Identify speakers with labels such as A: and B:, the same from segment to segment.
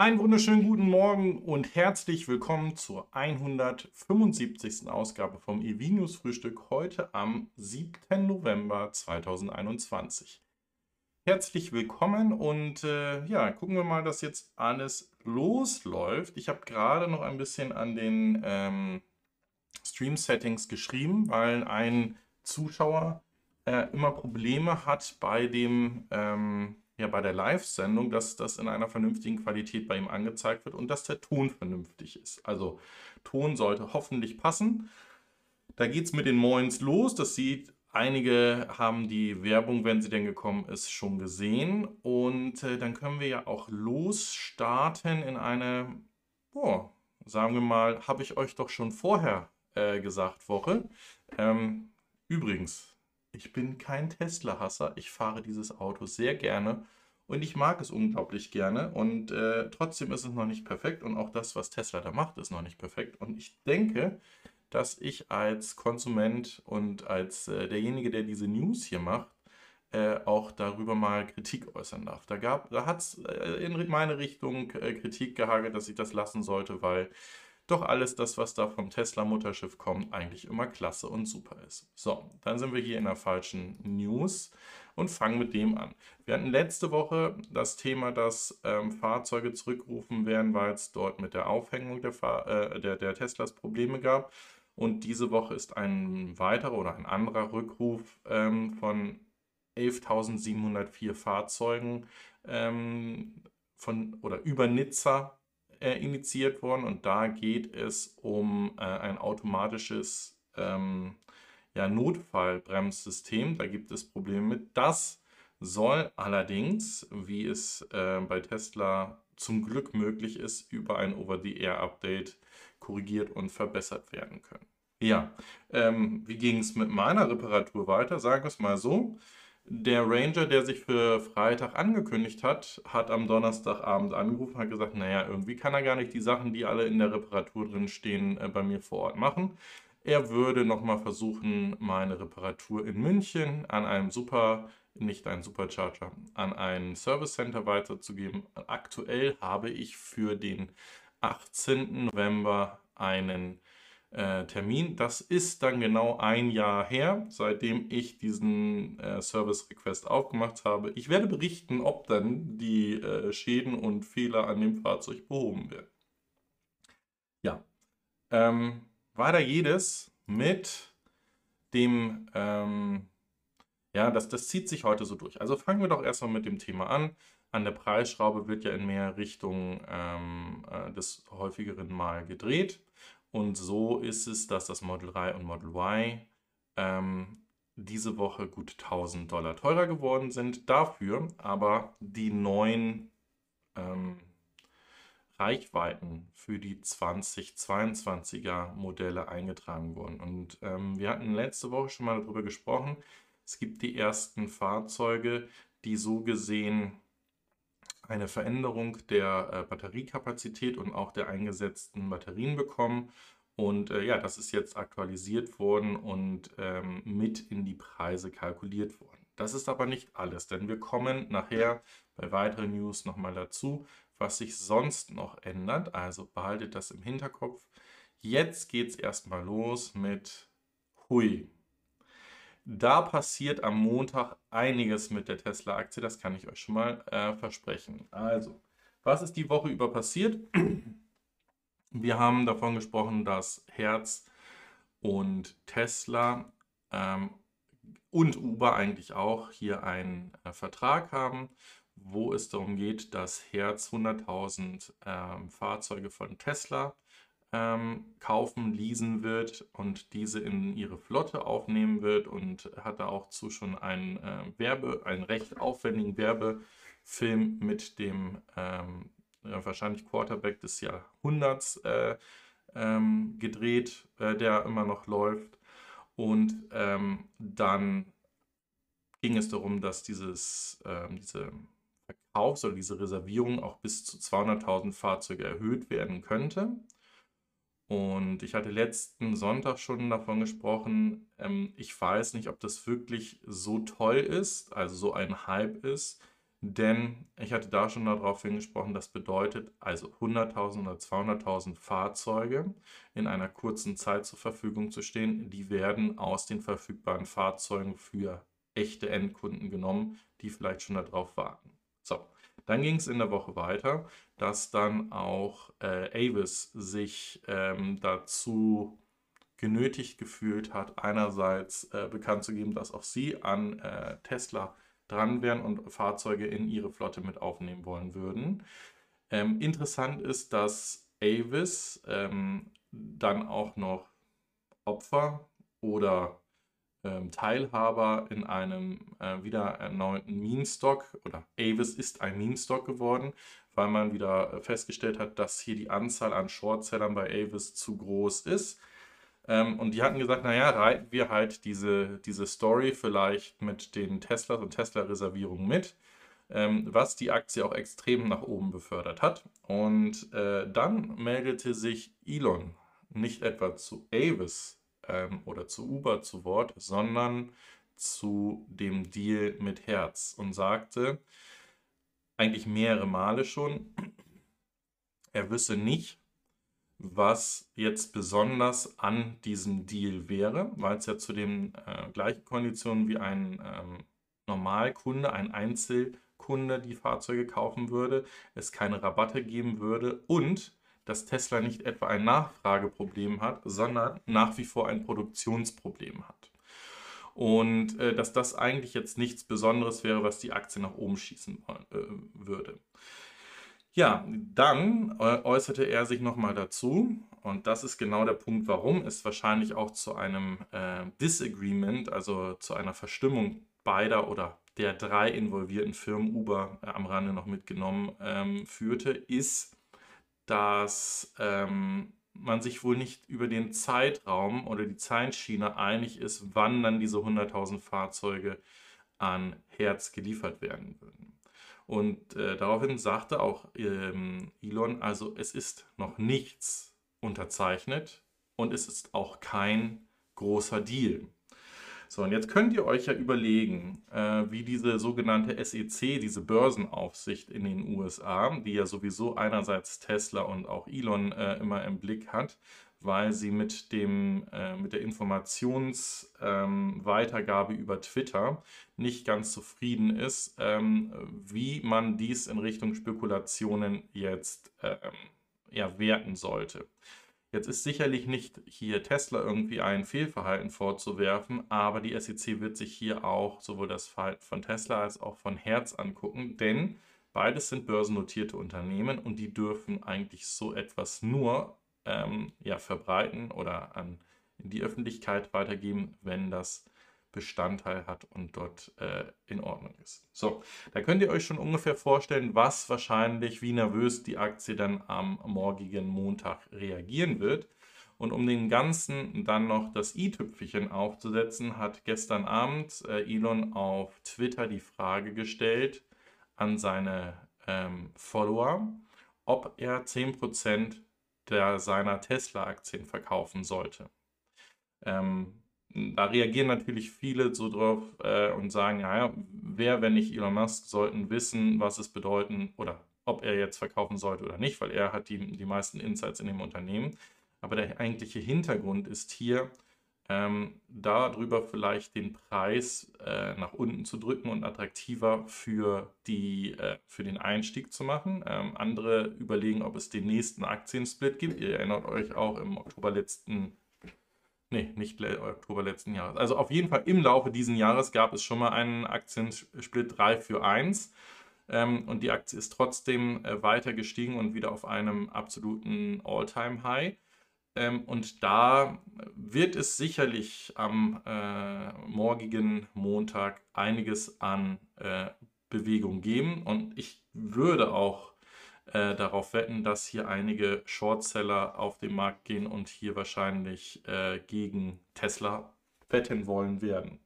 A: Einen wunderschönen guten Morgen und herzlich willkommen zur 175. Ausgabe vom EV Frühstück heute am 7. November 2021. Herzlich willkommen und äh, ja, gucken wir mal, dass jetzt alles losläuft. Ich habe gerade noch ein bisschen an den ähm, Stream-Settings geschrieben, weil ein Zuschauer äh, immer Probleme hat bei dem ähm, ja bei der Live-Sendung, dass das in einer vernünftigen Qualität bei ihm angezeigt wird und dass der Ton vernünftig ist. Also Ton sollte hoffentlich passen. Da geht es mit den Moins los. Das sieht, einige haben die Werbung, wenn sie denn gekommen ist, schon gesehen. Und äh, dann können wir ja auch losstarten in eine, oh, sagen wir mal, habe ich euch doch schon vorher äh, gesagt, Woche. Ähm, übrigens, ich bin kein Tesla-Hasser. Ich fahre dieses Auto sehr gerne und ich mag es unglaublich gerne. Und äh, trotzdem ist es noch nicht perfekt. Und auch das, was Tesla da macht, ist noch nicht perfekt. Und ich denke, dass ich als Konsument und als äh, derjenige, der diese News hier macht, äh, auch darüber mal Kritik äußern darf. Da, da hat es äh, in meine Richtung äh, Kritik gehagelt, dass ich das lassen sollte, weil doch alles das, was da vom Tesla-Mutterschiff kommt, eigentlich immer klasse und super ist. So, dann sind wir hier in der falschen News und fangen mit dem an. Wir hatten letzte Woche das Thema, dass ähm, Fahrzeuge zurückgerufen werden, weil es dort mit der Aufhängung der, Fahr äh, der, der Teslas Probleme gab. Und diese Woche ist ein weiterer oder ein anderer Rückruf ähm, von 11.704 Fahrzeugen ähm, von oder über Nizza äh, initiiert worden und da geht es um äh, ein automatisches ähm, ja, Notfallbremssystem. Da gibt es Probleme mit. Das soll allerdings, wie es äh, bei Tesla zum Glück möglich ist, über ein Over-the-Air-Update korrigiert und verbessert werden können. Ja, ähm, wie ging es mit meiner Reparatur weiter? Sagen wir es mal so. Der Ranger, der sich für Freitag angekündigt hat, hat am Donnerstagabend angerufen und hat gesagt, naja, irgendwie kann er gar nicht die Sachen, die alle in der Reparatur drin stehen, äh, bei mir vor Ort machen. Er würde nochmal versuchen, meine Reparatur in München an einem Super, nicht einen Supercharger, an ein Service Center weiterzugeben. Aktuell habe ich für den 18. November einen äh, Termin. Das ist dann genau ein Jahr her, seitdem ich diesen äh, Service Request aufgemacht habe. Ich werde berichten, ob dann die äh, Schäden und Fehler an dem Fahrzeug behoben werden. Ja, ähm, weiter jedes mit dem, ähm, ja, das, das zieht sich heute so durch. Also fangen wir doch erstmal mit dem Thema an. An der Preisschraube wird ja in mehr Richtungen ähm, äh, des häufigeren Mal gedreht. Und so ist es, dass das Model 3 und Model Y ähm, diese Woche gut 1000 Dollar teurer geworden sind. Dafür aber die neuen ähm, Reichweiten für die 2022er Modelle eingetragen wurden. Und ähm, wir hatten letzte Woche schon mal darüber gesprochen. Es gibt die ersten Fahrzeuge, die so gesehen eine Veränderung der äh, Batteriekapazität und auch der eingesetzten Batterien bekommen. Und äh, ja, das ist jetzt aktualisiert worden und ähm, mit in die Preise kalkuliert worden. Das ist aber nicht alles, denn wir kommen nachher bei weiteren News nochmal dazu, was sich sonst noch ändert. Also behaltet das im Hinterkopf. Jetzt geht es erstmal los mit Hui. Da passiert am Montag einiges mit der Tesla-Aktie, das kann ich euch schon mal äh, versprechen. Also, was ist die Woche über passiert? Wir haben davon gesprochen, dass Herz und Tesla ähm, und Uber eigentlich auch hier einen äh, Vertrag haben, wo es darum geht, dass Herz 100.000 ähm, Fahrzeuge von Tesla ähm, kaufen, leasen wird und diese in ihre Flotte aufnehmen wird und hat da auch zu schon einen äh, Werbe, einen recht aufwendigen Werbefilm mit dem ähm, wahrscheinlich Quarterback des Jahrhunderts äh, ähm, gedreht, äh, der immer noch läuft. Und ähm, dann ging es darum, dass dieses, ähm, diese Verkaufs- oder diese Reservierung auch bis zu 200.000 Fahrzeuge erhöht werden könnte. Und ich hatte letzten Sonntag schon davon gesprochen. Ähm, ich weiß nicht, ob das wirklich so toll ist, also so ein Hype ist, Denn ich hatte da schon darauf hingesprochen, das bedeutet also 100.000 oder 200.000 Fahrzeuge in einer kurzen Zeit zur Verfügung zu stehen. Die werden aus den verfügbaren Fahrzeugen für echte Endkunden genommen, die vielleicht schon darauf warten. So, dann ging es in der Woche weiter, dass dann auch äh, Avis sich ähm, dazu genötigt gefühlt hat, einerseits äh, bekannt zu geben, dass auch sie an äh, Tesla dran wären und Fahrzeuge in ihre Flotte mit aufnehmen wollen würden. Ähm, interessant ist, dass Avis ähm, dann auch noch Opfer oder ähm, Teilhaber in einem äh, wieder erneuten Meme-Stock oder Avis ist ein Meme-Stock geworden, weil man wieder festgestellt hat, dass hier die Anzahl an Shortsellern bei Avis zu groß ist. Ähm, und die hatten gesagt, naja, reiten wir halt diese, diese Story vielleicht mit den Teslas und Tesla-Reservierungen mit, ähm, was die Aktie auch extrem nach oben befördert hat. Und äh, dann meldete sich Elon nicht etwa zu Avis ähm, oder zu Uber zu Wort, sondern zu dem Deal mit Herz und sagte eigentlich mehrere Male schon, er wüsste nicht, was jetzt besonders an diesem Deal wäre, weil es ja zu den äh, gleichen Konditionen wie ein ähm, Normalkunde, ein Einzelkunde die Fahrzeuge kaufen würde, es keine Rabatte geben würde und dass Tesla nicht etwa ein Nachfrageproblem hat, sondern nach wie vor ein Produktionsproblem hat. Und äh, dass das eigentlich jetzt nichts Besonderes wäre, was die Aktie nach oben schießen äh, würde. Ja, dann äh, äußerte er sich nochmal dazu, und das ist genau der Punkt, warum es wahrscheinlich auch zu einem äh, Disagreement, also zu einer Verstimmung beider oder der drei involvierten Firmen, Uber äh, am Rande noch mitgenommen, ähm, führte, ist, dass ähm, man sich wohl nicht über den Zeitraum oder die Zeitschiene einig ist, wann dann diese 100.000 Fahrzeuge an Herz geliefert werden würden. Und äh, daraufhin sagte auch ähm, Elon, also es ist noch nichts unterzeichnet und es ist auch kein großer Deal. So, und jetzt könnt ihr euch ja überlegen, äh, wie diese sogenannte SEC, diese Börsenaufsicht in den USA, die ja sowieso einerseits Tesla und auch Elon äh, immer im Blick hat, weil sie mit, dem, äh, mit der Informationsweitergabe ähm, über Twitter nicht ganz zufrieden ist, ähm, wie man dies in Richtung Spekulationen jetzt ähm, ja, werten sollte. Jetzt ist sicherlich nicht hier Tesla irgendwie ein Fehlverhalten vorzuwerfen, aber die SEC wird sich hier auch sowohl das Verhalten von Tesla als auch von Herz angucken, denn beides sind börsennotierte Unternehmen und die dürfen eigentlich so etwas nur ähm, ja, verbreiten oder an die Öffentlichkeit weitergeben, wenn das Bestandteil hat und dort äh, in Ordnung ist. So, da könnt ihr euch schon ungefähr vorstellen, was wahrscheinlich, wie nervös die Aktie dann am morgigen Montag reagieren wird. Und um den Ganzen dann noch das i-Tüpfelchen aufzusetzen, hat gestern Abend äh, Elon auf Twitter die Frage gestellt an seine ähm, Follower, ob er 10% der seiner Tesla-Aktien verkaufen sollte. Ähm, da reagieren natürlich viele so drauf äh, und sagen, ja, wer, wenn nicht Elon Musk, sollten wissen, was es bedeuten oder ob er jetzt verkaufen sollte oder nicht, weil er hat die, die meisten Insights in dem Unternehmen. Aber der eigentliche Hintergrund ist hier, ähm, darüber vielleicht den Preis äh, nach unten zu drücken und attraktiver für, die, äh, für den Einstieg zu machen. Ähm, andere überlegen, ob es den nächsten Aktiensplit gibt. Ihr erinnert euch auch im Oktober letzten, nee, nicht Oktober letzten Jahres. Also auf jeden Fall im Laufe dieses Jahres gab es schon mal einen Aktiensplit 3 für 1 ähm, und die Aktie ist trotzdem äh, weiter gestiegen und wieder auf einem absoluten All-Time-High. Ähm, und da wird es sicherlich am äh, morgigen Montag einiges an äh, Bewegung geben. Und ich würde auch äh, darauf wetten, dass hier einige Shortseller auf den Markt gehen und hier wahrscheinlich äh, gegen Tesla wetten wollen werden.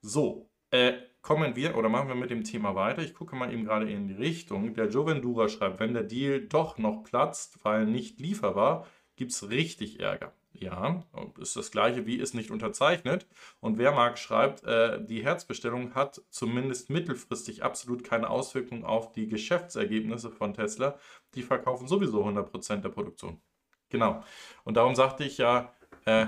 A: So, äh, kommen wir oder machen wir mit dem Thema weiter. Ich gucke mal eben gerade in die Richtung. Der Jovendura schreibt, wenn der Deal doch noch platzt, weil nicht lieferbar, gibt es richtig Ärger. Ja, ist das gleiche wie ist nicht unterzeichnet. Und Wehrmark schreibt, äh, die Herzbestellung hat zumindest mittelfristig absolut keine Auswirkung auf die Geschäftsergebnisse von Tesla. Die verkaufen sowieso 100% der Produktion. Genau. Und darum sagte ich ja, äh,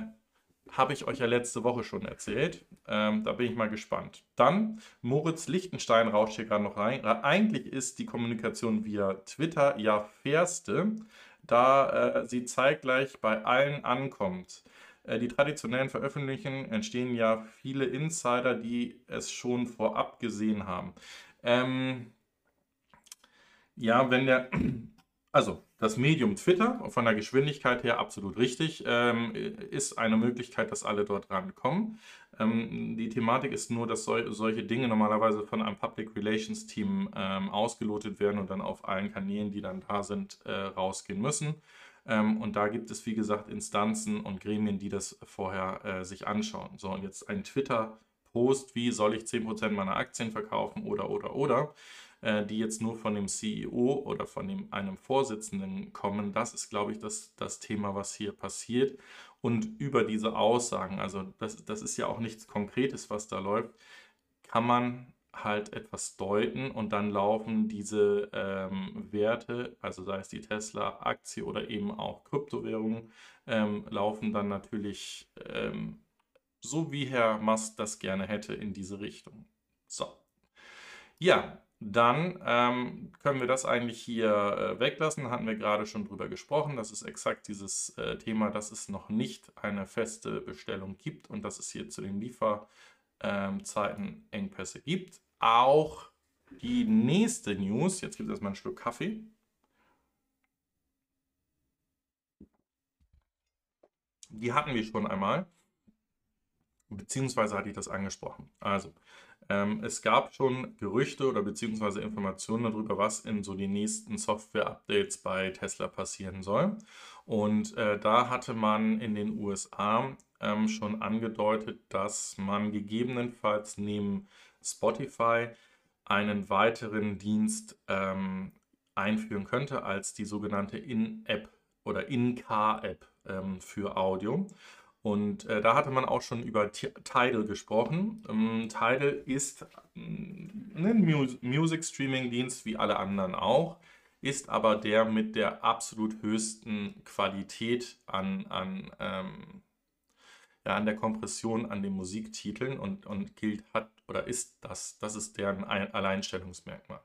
A: habe ich euch ja letzte Woche schon erzählt. Ähm, da bin ich mal gespannt. Dann, Moritz Lichtenstein rauscht hier gerade noch rein. Eigentlich ist die Kommunikation via Twitter ja fairste da äh, sie zeitgleich bei allen ankommt. Äh, die traditionellen Veröffentlichungen entstehen ja viele Insider, die es schon vorab gesehen haben. Ähm, ja, wenn der, also das Medium Twitter von der Geschwindigkeit her absolut richtig, ähm, ist eine Möglichkeit, dass alle dort rankommen. Ähm, die Thematik ist nur, dass sol solche Dinge normalerweise von einem Public Relations Team ähm, ausgelotet werden und dann auf allen Kanälen, die dann da sind, äh, rausgehen müssen. Ähm, und da gibt es, wie gesagt, Instanzen und Gremien, die das vorher äh, sich anschauen. So, und jetzt ein Twitter-Post, wie soll ich 10% meiner Aktien verkaufen oder, oder, oder äh, die jetzt nur von dem CEO oder von dem, einem Vorsitzenden kommen. Das ist, glaube ich, das, das Thema, was hier passiert. Und über diese Aussagen, also das, das ist ja auch nichts Konkretes, was da läuft, kann man halt etwas deuten und dann laufen diese ähm, Werte, also sei es die Tesla-Aktie oder eben auch Kryptowährungen, ähm, laufen dann natürlich ähm, so, wie Herr Musk das gerne hätte, in diese Richtung. So. Ja, dann ähm, können wir das eigentlich hier äh, weglassen. Hatten wir gerade schon drüber gesprochen. Das ist exakt dieses äh, Thema, dass es noch nicht eine feste Bestellung gibt und dass es hier zu den Lieferzeiten ähm, Engpässe gibt. Auch die nächste News, jetzt gibt es erstmal einen Schluck Kaffee. Die hatten wir schon einmal, beziehungsweise hatte ich das angesprochen. Also, ähm, es gab schon Gerüchte oder beziehungsweise Informationen darüber, was in so den nächsten Software-Updates bei Tesla passieren soll. Und äh, da hatte man in den USA ähm, schon angedeutet, dass man gegebenenfalls neben Spotify einen weiteren Dienst ähm, einführen könnte als die sogenannte In-App oder In-Car-App ähm, für Audio. Und äh, da hatte man auch schon über Tidal gesprochen. Ähm, Tidal ist mm, ein Mus Music Streaming Dienst wie alle anderen auch, ist aber der mit der absolut höchsten Qualität an, an, ähm, ja, an der Kompression an den Musiktiteln und, und gilt hat oder ist das, das ist deren Alleinstellungsmerkmal.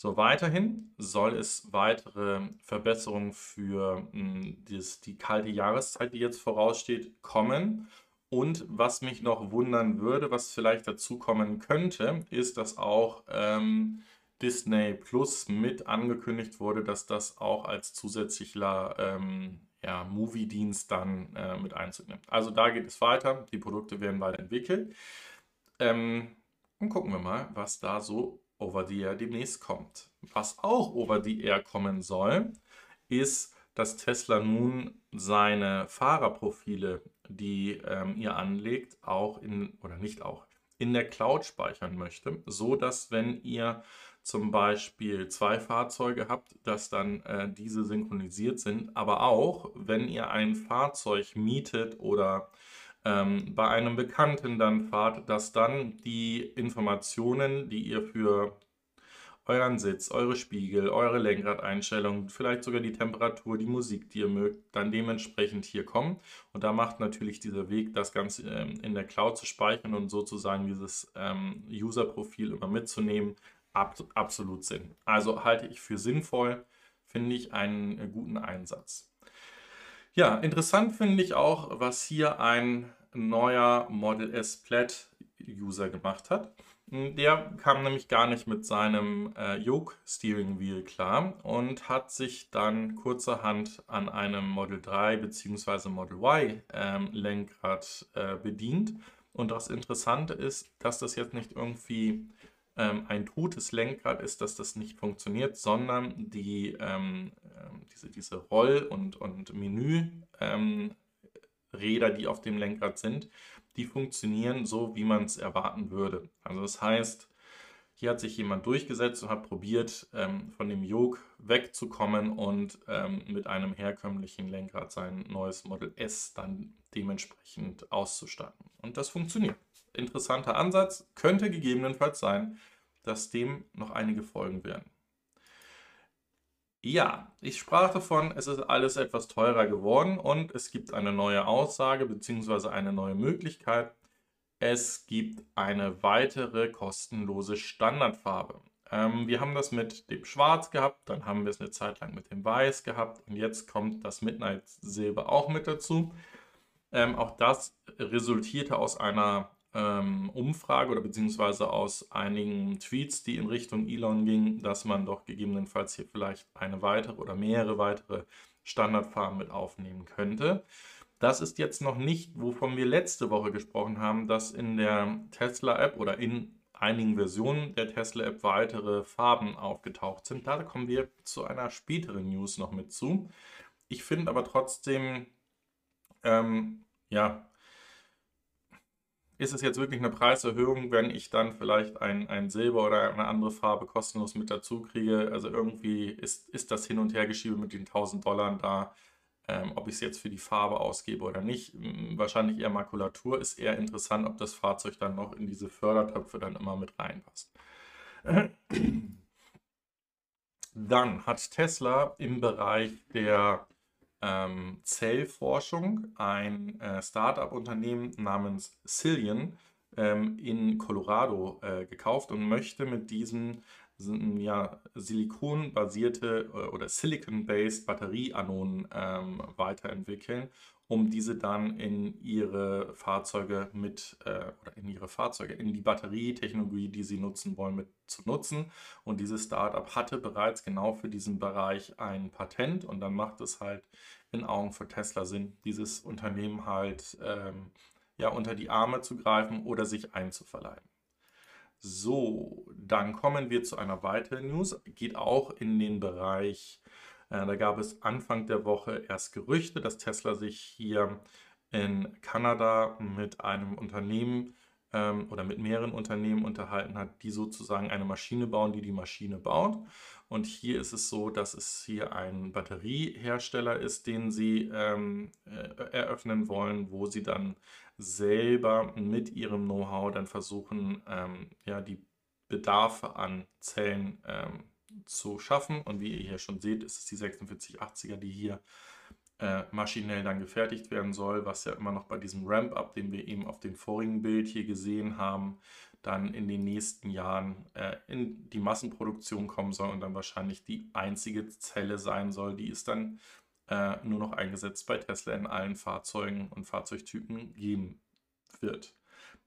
A: So, weiterhin soll es weitere Verbesserungen für mh, hm, das, die kalte Jahreszeit, die jetzt voraussteht, kommen. Und was mich noch wundern würde, was vielleicht dazu kommen könnte, ist, dass auch ähm, Disney Plus mit angekündigt wurde, dass das auch als zusätzlicher ähm, ja, Movie-Dienst dann äh, mit einzunimmt. Also da geht es weiter, die Produkte werden weiterentwickelt. Ähm, und gucken wir mal, was da so over the air demnächst kommt. Was auch over the air kommen soll, ist, dass Tesla nun seine Fahrerprofile, die ähm, ihr anlegt, auch in, oder nicht auch, in der Cloud speichern möchte, so dass wenn ihr zum Beispiel zwei Fahrzeuge habt, dass dann äh, diese synchronisiert sind, aber auch wenn ihr ein Fahrzeug mietet oder ähm, bei einem Bekannten dann fahrt, dass dann die Informationen, die ihr für euren Sitz, eure Spiegel, eure Lenkradeinstellungen, vielleicht sogar die Temperatur, die Musik, die ihr mögt, dann dementsprechend hier kommen. Und da macht natürlich dieser Weg, das Ganze ähm, in der Cloud zu speichern und sozusagen dieses ähm, User-Profil immer mitzunehmen, ab, absolut Sinn. Also halte ich für sinnvoll, finde ich einen äh, guten Einsatz. Ja, interessant finde ich auch, was hier ein neuer Model S Plaid User gemacht hat. Der kam nämlich gar nicht mit seinem äh, Yoke Steering Wheel klar und hat sich dann kurzerhand an einem Model 3 bzw. Model Y ähm, Lenkrad äh, bedient. Und das Interessante ist, dass das jetzt nicht irgendwie ähm, ein totes Lenkrad ist, dass das nicht funktioniert, sondern die, ähm, ähm diese, diese Roll- und, und Menüräder, die auf dem Lenkrad sind, die funktionieren so, wie man es erwarten würde. Also das heißt, Hier hat sich jemand durchgesetzt und hat probiert, ähm, von dem Yoke wegzukommen und ähm, mit einem herkömmlichen Lenkrad sein neues Model S dann dementsprechend auszustatten. Und das funktioniert. Interessanter Ansatz, könnte gegebenenfalls sein, dass dem noch einige folgen werden. Ja, ich sprach davon, es ist alles etwas teurer geworden und es gibt eine neue Aussage bzw. eine neue Möglichkeit, es gibt eine weitere kostenlose Standardfarbe. Ähm, wir haben das mit dem Schwarz gehabt, dann haben wir es eine Zeit lang mit dem Weiß gehabt und jetzt kommt das Midnight Silber auch mit dazu. Ähm, auch das resultierte aus einer ähm, Umfrage oder beziehungsweise aus einigen Tweets, die in Richtung Elon gingen, dass man doch gegebenenfalls hier vielleicht eine weitere oder mehrere weitere Standardfarben mit aufnehmen könnte. Das ist jetzt noch nicht, wovon wir letzte Woche gesprochen haben, dass in der Tesla-App oder in einigen Versionen der Tesla-App weitere Farben aufgetaucht sind. Da kommen wir zu einer späteren News noch mit zu. Ich finde aber trotzdem, ähm, ja, ist es jetzt wirklich eine Preiserhöhung, wenn ich dann vielleicht ein, ein Silber oder eine andere Farbe kostenlos mit dazu kriege? Also irgendwie ist, ist das Hin- und Hergeschiebe mit den 1000 Dollar da ähm, ob ich es jetzt für die Farbe ausgebe oder nicht. Wahrscheinlich eher Makulatur ist eher interessant, ob das Fahrzeug dann noch in diese Fördertöpfe dann immer mit reinpasst. Dann hat Tesla im Bereich der ähm, Zellforschung ein äh, Startup-Unternehmen namens Cillian ähm, in Colorado äh, gekauft und möchte mit diesem ja, silikonbasierte äh, oder silicon-based Batterieanoden ähm, weiterentwickeln, um diese dann in ihre Fahrzeuge mit äh, oder in ihre Fahrzeuge, in die Batterietechnologie, die sie nutzen wollen, mit zu nutzen. Und dieses Startup hatte bereits genau für diesen Bereich ein Patent und dann macht es halt in Augen von Tesla Sinn, dieses Unternehmen halt ähm, ja, unter die Arme zu greifen oder sich einzuverleiben. So, dann kommen wir zu einer weiteren News. Geht auch in den Bereich, da gab es Anfang der Woche erst Gerüchte, dass Tesla sich hier in Kanada mit einem Unternehmen ähm, oder mit mehreren Unternehmen unterhalten hat, die sozusagen eine Maschine bauen, die die Maschine baut. Und hier ist es so, dass es hier ein Batteriehersteller ist, den sie ähm, äh, eröffnen wollen, wo sie dann selber mit ihrem Know-how dann versuchen, ähm, ja, die Bedarfe an Zellen ähm, zu schaffen. Und wie ihr hier schon seht, ist es die 4680er, die hier äh, maschinell dann gefertigt werden soll, was ja immer noch bei diesem Ramp-up, den wir eben auf dem vorigen Bild hier gesehen haben, dann in den nächsten Jahren äh, in die Massenproduktion kommen soll und dann wahrscheinlich die einzige Zelle sein soll, die es dann äh, nur noch eingesetzt bei Tesla in allen Fahrzeugen und Fahrzeugtypen geben wird.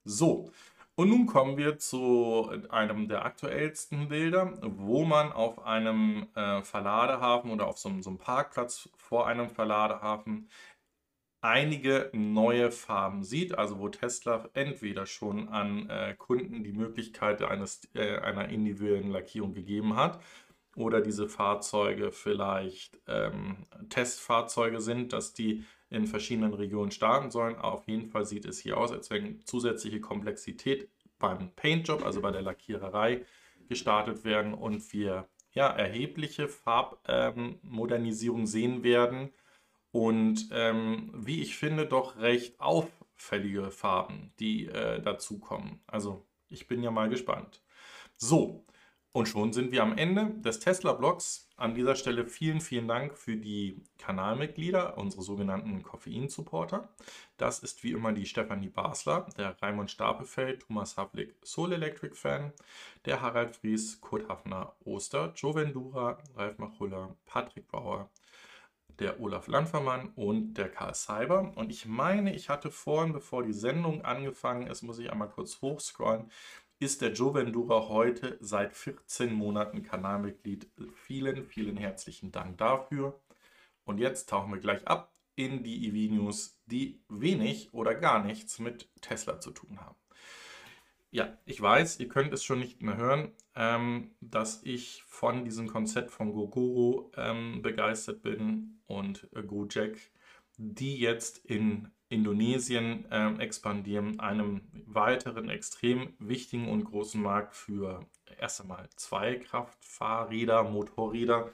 A: So, und nun kommen wir zu einem der aktuellsten Bilder, wo man auf einem äh, Verladehafen oder auf so, so einem Parkplatz vor einem Verladehafen einige neue Farben sieht, also wo Tesla entweder schon an äh, Kunden die Möglichkeit eines, äh, einer individuellen Lackierung gegeben hat oder diese Fahrzeuge vielleicht ähm, Testfahrzeuge sind, dass die in verschiedenen Regionen starten sollen. Auf jeden Fall sieht es hier aus, als wenn zusätzliche Komplexität beim Paintjob, also bei der Lackiererei, gestartet werden und wir ja, erhebliche Farbmodernisierung ähm, sehen werden und ähm, wie ich finde, doch recht auffällige Farben, die äh, dazukommen. Also ich bin ja mal gespannt. So, und schon sind wir am Ende des Tesla-Blogs. An dieser Stelle vielen, vielen Dank für die Kanalmitglieder, unsere sogenannten Koffein-Supporter. Das ist wie immer die Stefanie Basler, der Raimund Stapelfeld, Thomas Havlik, Soul Electric Fan, der Harald Fries, Kurt Hafner, Oster, Joe Vendura, Ralf Machulla, Patrick Bauer, der Olaf Landvermann und der Karl Cyber. Und ich meine, ich hatte vorhin, bevor die Sendung angefangen ist, muss ich einmal kurz hochscrollen, ist der Joe Vendura heute seit 14 Monaten Kanalmitglied. Vielen, vielen herzlichen Dank dafür. Und jetzt tauchen wir gleich ab in die EV-News, die wenig oder gar nichts mit Tesla zu tun haben. Ja, ich weiß, ihr könnt es schon nicht mehr hören, ähm, dass ich von diesem Konzept von Gogoro ähm, begeistert bin und äh, Gojek die jetzt in Indonesien äh, expandieren, einem weiteren extrem wichtigen und großen Markt für erst einmal Zweikraftfahrräder, Motorräder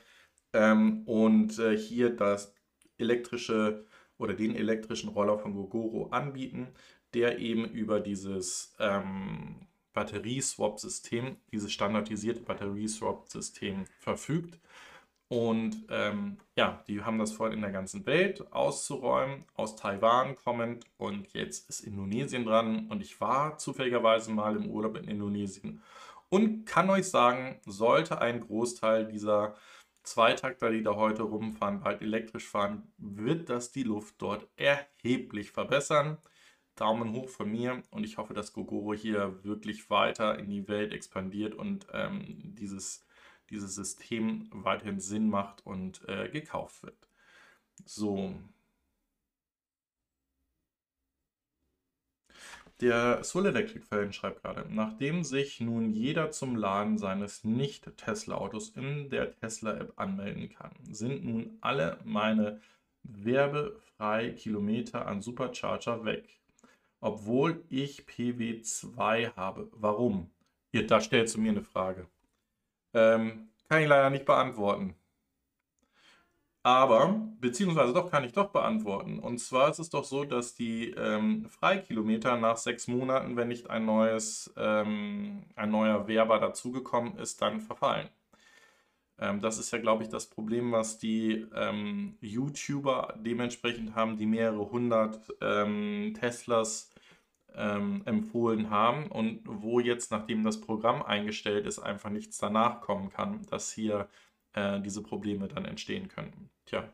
A: ähm, und äh, hier das elektrische oder den elektrischen Roller von Gogoro anbieten, der eben über dieses ähm, Batterieswap-System, dieses standardisierte Batterieswap-System verfügt. Und ähm, ja, die haben das vor in der ganzen Welt auszuräumen, aus Taiwan kommend. Und jetzt ist Indonesien dran. Und ich war zufälligerweise mal im Urlaub in Indonesien und kann euch sagen, sollte ein Großteil dieser Zweitakter, die da heute rumfahren, bald elektrisch fahren, wird das die Luft dort erheblich verbessern. Daumen hoch von mir und ich hoffe, dass Gogoro hier wirklich weiter in die Welt expandiert und ähm, dieses, dieses System weiterhin Sinn macht und äh, gekauft wird. So, Der Soul Electric Fan schreibt gerade, nachdem sich nun jeder zum Laden seines Nicht-Tesla-Autos in der Tesla-App anmelden kann, sind nun alle meine werbefrei Kilometer an Supercharger weg. Obwohl ich PW2 habe. Warum? Ihr, da stellst du mir eine Frage. Ähm, kann ich leider nicht beantworten. Aber, beziehungsweise doch, kann ich doch beantworten. Und zwar ist es doch so, dass die ähm, Freikilometer nach sechs Monaten, wenn nicht ein neues, ähm, ein neuer Werber dazugekommen ist, dann verfallen. Ähm, das ist ja, glaube ich, das Problem, was die ähm, YouTuber dementsprechend haben, die mehrere hundert ähm, Teslas ähm, empfohlen haben und wo jetzt, nachdem das Programm eingestellt ist, einfach nichts danach kommen kann, dass hier äh, diese Probleme dann entstehen können. Tja.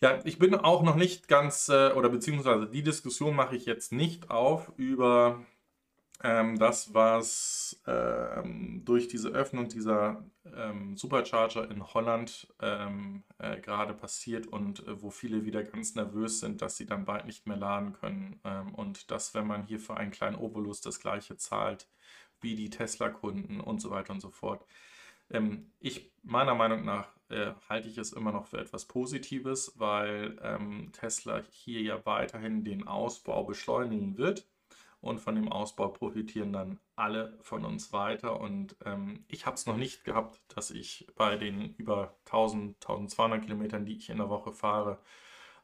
A: Ja, ich bin auch noch nicht ganz, äh, oder beziehungsweise die Diskussion mache ich jetzt nicht auf über ähm, das, was ähm, durch diese Öffnung dieser ähm, Supercharger in Holland ähm, äh, gerade passiert und äh, wo viele wieder ganz nervös sind, dass sie dann bald nicht mehr laden können. Ähm, und dass, wenn man hier für einen kleinen Obolus das gleiche zahlt wie die Tesla-Kunden und so weiter und so fort, ähm, ich, meiner Meinung nach, äh, halte ich es immer noch für etwas Positives, weil Tesla hier ja weiterhin den Ausbau beschleunigen wird. Und von dem Ausbau profitieren dann alle von uns weiter. Und ähm, ich habe es noch nicht gehabt, dass ich bei den über 1000, 1200 Kilometern, die ich in der Woche fahre,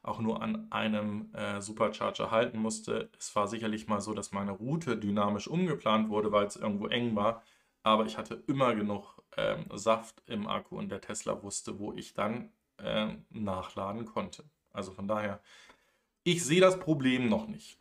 A: auch nur an einem äh, Supercharger halten musste. Es war sicherlich mal so, dass meine Route dynamisch umgeplant wurde, weil es irgendwo eng war. Aber ich hatte immer genug ähm, Saft im Akku und der Tesla wusste, wo ich dann äh, nachladen konnte. Also von daher, ich sehe das Problem noch nicht.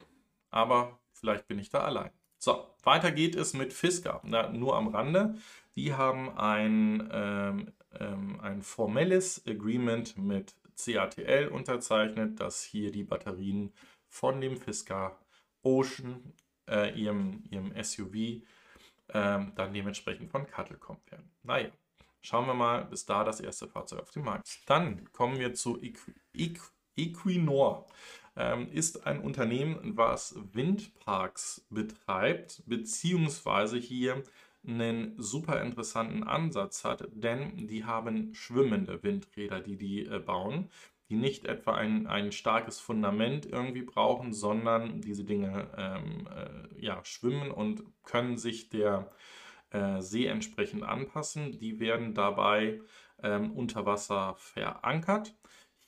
A: Aber vielleicht bin ich da allein. So, weiter geht es mit Fisker. Na, nur am Rande. Die haben ein, ähm, ähm, ein formelles Agreement mit CATL unterzeichnet, dass hier die Batterien von dem Fisker Ocean, äh, ihrem, ihrem SUV, ähm, dann dementsprechend von Cuttle kommen werden. Naja, schauen wir mal, bis da das erste Fahrzeug auf dem Markt ist. Dann kommen wir zu Equi Equ Equinor. Ähm, ist ein Unternehmen, was Windparks betreibt, beziehungsweise hier einen super interessanten Ansatz hat, denn die haben schwimmende Windräder, die die äh, bauen die nicht etwa ein, ein starkes Fundament irgendwie brauchen, sondern diese Dinge ähm, äh, ja, schwimmen und können sich der äh, See entsprechend anpassen. Die werden dabei ähm, unter Wasser verankert.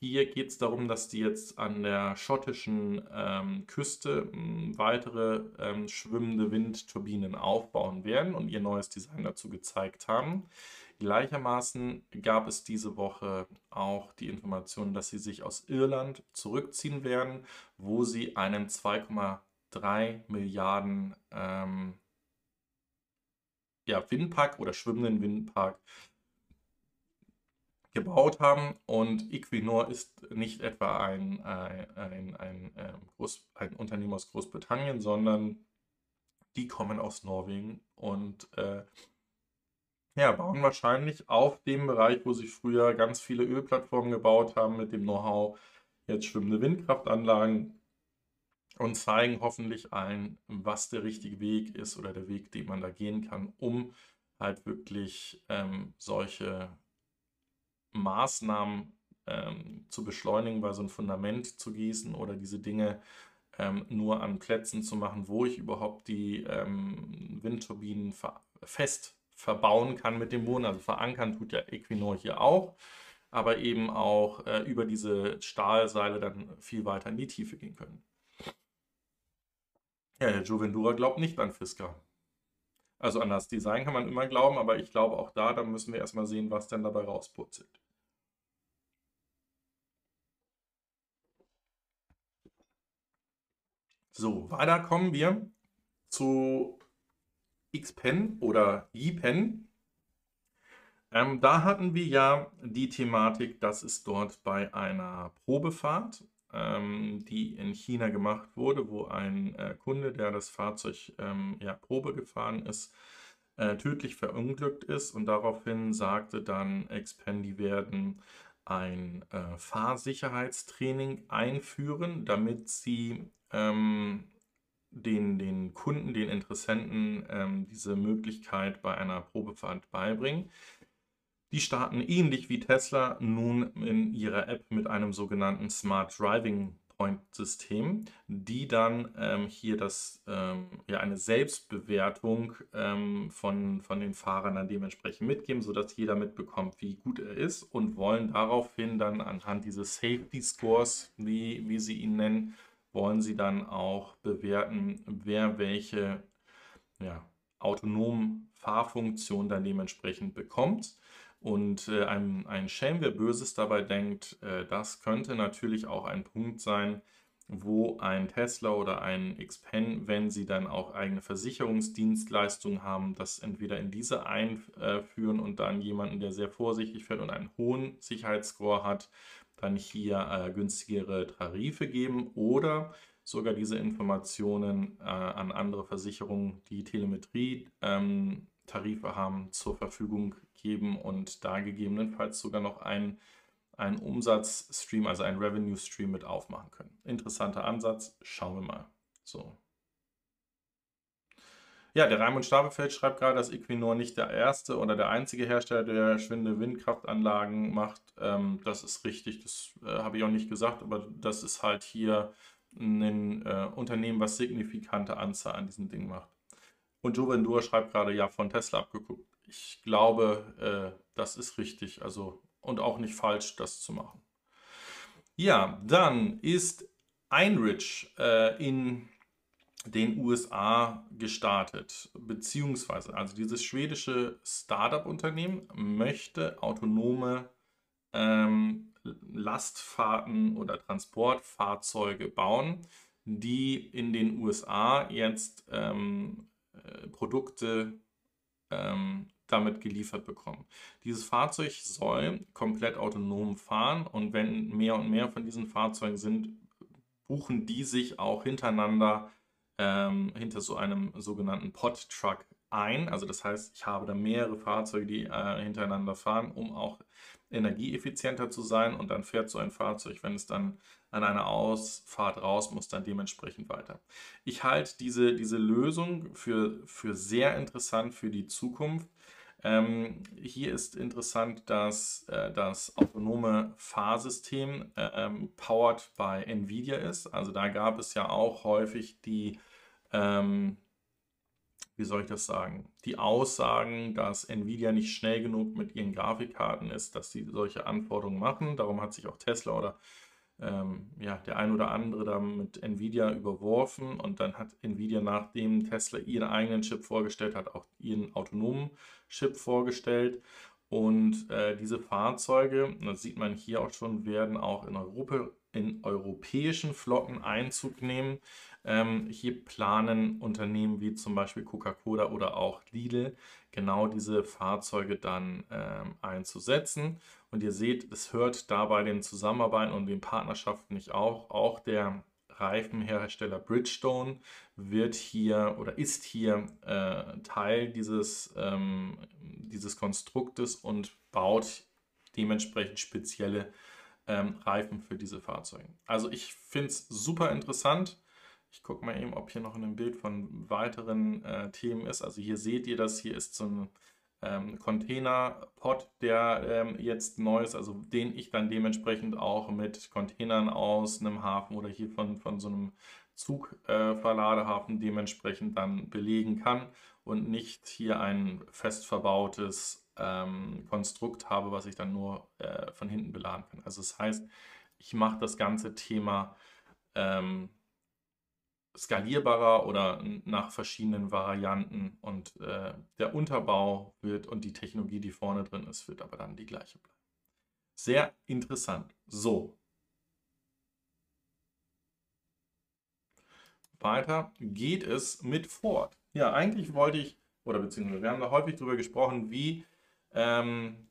A: Hier geht es darum, dass die jetzt an der schottischen ähm, Küste m, weitere ähm, schwimmende Windturbinen aufbauen werden und ihr neues Design dazu gezeigt haben. Gleichermaßen gab es diese Woche auch die Information, dass sie sich aus Irland zurückziehen werden, wo sie einen 2,3 Milliarden ähm, ja, Windpark oder schwimmenden Windpark gebaut haben. Und Equinor ist nicht etwa ein, ein, ein, ein, ähm, Groß, ein Unternehmen aus Großbritannien, sondern die kommen aus Norwegen und äh, ja, bauen wahrscheinlich auf dem Bereich, wo sie früher ganz viele Ölplattformen gebaut haben, mit dem Know-how jetzt schwimmende Windkraftanlagen und zeigen hoffentlich allen, was der richtige Weg ist oder der Weg, den man da gehen kann, um halt wirklich ähm, solche Maßnahmen ähm, zu beschleunigen, bei so ein Fundament zu gießen oder diese Dinge ähm, nur an Plätzen zu machen, wo ich überhaupt die ähm, Windturbinen ver fest verbauen kann mit dem Boden. Also verankern tut ja Equinor hier auch, aber eben auch äh, über diese Stahlseile dann viel weiter in die Tiefe gehen können. Ja, der Juvendura glaubt nicht an Fisker. Also an das Design kann man immer glauben, aber ich glaube auch da, da müssen wir erstmal sehen, was denn dabei rausputzelt. So, weiter kommen wir zu Xpen oder YPen. Ähm, da hatten wir ja die Thematik, dass es dort bei einer Probefahrt, ähm, die in China gemacht wurde, wo ein äh, Kunde, der das Fahrzeug ähm, ja, Probe gefahren ist, äh, tödlich verunglückt ist und daraufhin sagte dann Xpen, die werden ein äh, Fahrsicherheitstraining einführen, damit sie ähm, den, den Kunden, den Interessenten ähm, diese Möglichkeit bei einer Probefahrt beibringen. Die starten ähnlich wie Tesla nun in ihrer App mit einem sogenannten Smart Driving Point System, die dann ähm, hier das, ähm, ja, eine Selbstbewertung ähm, von, von den Fahrern dann dementsprechend mitgeben, sodass jeder mitbekommt, wie gut er ist und wollen daraufhin dann anhand dieses Safety Scores, wie, wie sie ihn nennen, wollen Sie dann auch bewerten, wer welche ja, autonomen Fahrfunktion dann dementsprechend bekommt. Und äh, ein, ein Schelm, wer Böses dabei denkt, äh, das könnte natürlich auch ein Punkt sein, wo ein Tesla oder ein Xpen, wenn sie dann auch eigene Versicherungsdienstleistungen haben, das entweder in diese einführen und dann jemanden, der sehr vorsichtig fährt und einen hohen Sicherheitsscore hat, dann hier äh, günstigere Tarife geben oder sogar diese Informationen äh, an andere Versicherungen, die Telemetrie-Tarife ähm, haben, zur Verfügung geben und da gegebenenfalls sogar noch einen, einen Umsatzstream, also einen Revenue-Stream mit aufmachen können. Interessanter Ansatz, schauen wir mal. So. Ja, der Raimund Stabefeld schreibt gerade, dass Equinor nicht der erste oder der einzige Hersteller, der schwinde Windkraftanlagen macht. Ähm, das ist richtig, das äh, habe ich auch nicht gesagt, aber das ist halt hier ein äh, Unternehmen, was signifikante Anzahl an diesen Dingen macht. Und Joe Vendur schreibt gerade, ja, von Tesla abgeguckt. Ich glaube, äh, das ist richtig, also und auch nicht falsch, das zu machen. Ja, dann ist Einrich äh, in den USA gestartet, beziehungsweise also dieses schwedische Startup-Unternehmen möchte autonome ähm, Lastfahrten oder Transportfahrzeuge bauen, die in den USA jetzt ähm, äh, Produkte ähm, damit geliefert bekommen. Dieses Fahrzeug soll komplett autonom fahren und wenn mehr und mehr von diesen Fahrzeugen sind, buchen die sich auch hintereinander ähm, hinter so einem sogenannten Pod-Truck ein. Also das heißt, ich habe da mehrere Fahrzeuge, die äh, hintereinander fahren, um auch energieeffizienter zu sein. Und dann fährt so ein Fahrzeug, wenn es dann an einer Ausfahrt raus muss, dann dementsprechend weiter. Ich halte diese, diese Lösung für, für sehr interessant für die Zukunft. Ähm, hier ist interessant, dass äh, das autonome Fahrsystem äh, ähm, powered by NVIDIA ist. Also da gab es ja auch häufig die, ähm, wie soll ich das sagen, die Aussagen, dass NVIDIA nicht schnell genug mit ihren Grafikkarten ist, dass sie solche Anforderungen machen. Darum hat sich auch Tesla oder ähm, ja, der ein oder andere da mit Nvidia überworfen und dann hat Nvidia, nachdem Tesla ihren eigenen Chip vorgestellt hat, auch ihren autonomen Chip vorgestellt. Und äh, diese Fahrzeuge, das sieht man hier auch schon, werden auch in, Europa, in europäischen Flotten Einzug nehmen. Ähm, hier planen Unternehmen wie zum Beispiel Coca-Cola oder auch Lidl genau diese Fahrzeuge dann ähm, einzusetzen. Und ihr seht, es hört dabei den Zusammenarbeiten und den Partnerschaften nicht auf. Auch der Reifenhersteller Bridgestone wird hier oder ist hier äh, Teil dieses, ähm, dieses Konstruktes und baut dementsprechend spezielle ähm, Reifen für diese Fahrzeuge. Also ich finde es super interessant. Ich gucke mal eben, ob hier noch ein Bild von weiteren äh, Themen ist. Also hier seht ihr das, hier ist so ein ähm, Container-Pod, der ähm, jetzt neu ist, also den ich dann dementsprechend auch mit Containern aus einem Hafen oder hier von, von so einem Zugverladehafen äh, dementsprechend dann belegen kann und nicht hier ein fest verbautes ähm, Konstrukt habe, was ich dann nur äh, von hinten beladen kann. Also das heißt, ich mache das ganze Thema ähm, skalierbarer oder nach verschiedenen Varianten und äh, der Unterbau wird und die Technologie, die vorne drin ist, wird aber dann die gleiche bleiben. Sehr interessant. So. Weiter geht es mit Ford. Ja, eigentlich wollte ich, oder beziehungsweise wir haben da häufig darüber gesprochen, wie ähm,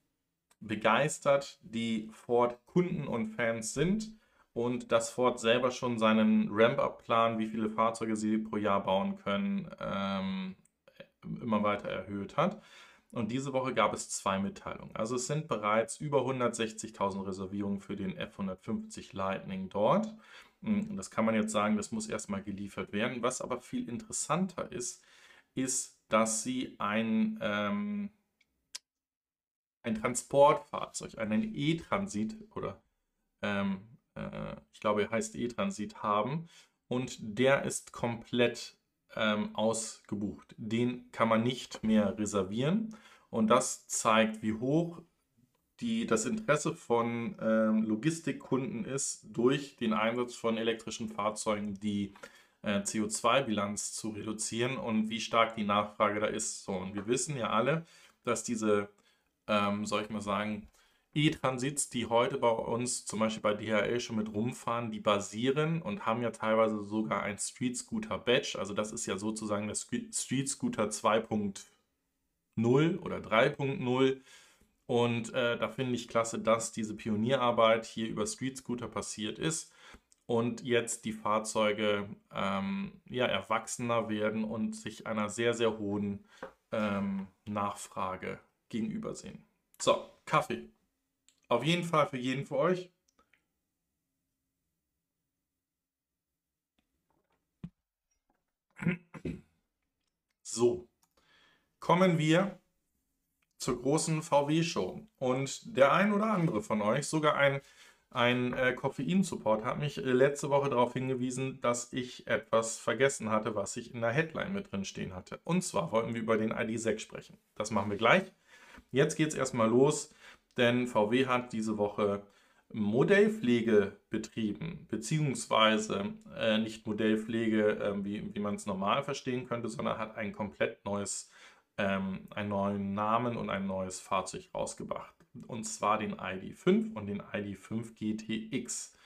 A: begeistert die Ford-Kunden und Fans sind und dass Ford selber schon seinen Ramp-Up-Plan, wie viele Fahrzeuge sie pro Jahr bauen können, ähm, immer weiter erhöht hat. Und diese Woche gab es zwei Mitteilungen. Also es sind bereits über 160.000 Reservierungen für den F150 Lightning dort. Hm, das kann man jetzt sagen, das muss erstmal geliefert werden. Was aber viel interessanter ist, ist, dass sie ein, ähm, ein Transportfahrzeug, einen E-Transit oder ähm, äh, ich glaube, er heißt E-Transit haben und der ist komplett ähm, ausgebucht. Den kann man nicht mehr reservieren und das zeigt, wie hoch die, das Interesse von ähm, Logistikkunden ist, durch den Einsatz von elektrischen Fahrzeugen die äh, CO2-Bilanz zu reduzieren und wie stark die Nachfrage da ist. So, und wir wissen ja alle, dass diese, ähm, soll ich mal sagen, E-Transits, die heute bei uns, zum Beispiel bei DHL, schon mit rumfahren, die basieren und haben ja teilweise sogar ein Street Scooter Badge. Also das ist ja sozusagen das Street Scooter 2.0 oder 3.0. Und äh, da finde ich klasse, dass diese Pionierarbeit hier über Street Scooter passiert ist und jetzt die Fahrzeuge ähm, ja, erwachsener werden und sich einer sehr, sehr hohen ähm, Nachfrage gegenübersehen. So, Kaffee. Auf jeden Fall für jeden von euch. So, kommen wir zur großen VW-Show. Und der ein oder andere von euch, sogar ein, ein äh, Koffein-Support, hat mich äh, letzte Woche darauf hingewiesen, dass ich etwas vergessen hatte, was ich in der Headline mit drin stehen hatte. Und zwar wollten wir über den ID6 sprechen. Das machen wir gleich. Jetzt geht es erstmal los denn VW hat diese Woche Modellpflege betrieben, beziehungsweise äh, nicht Modellpflege, äh, wie, wie man es normal verstehen könnte, sondern hat ein komplett neues, ähm, einen neuen Namen und ein neues Fahrzeug rausgebracht. Und zwar den ID5 und den ID5 GTX.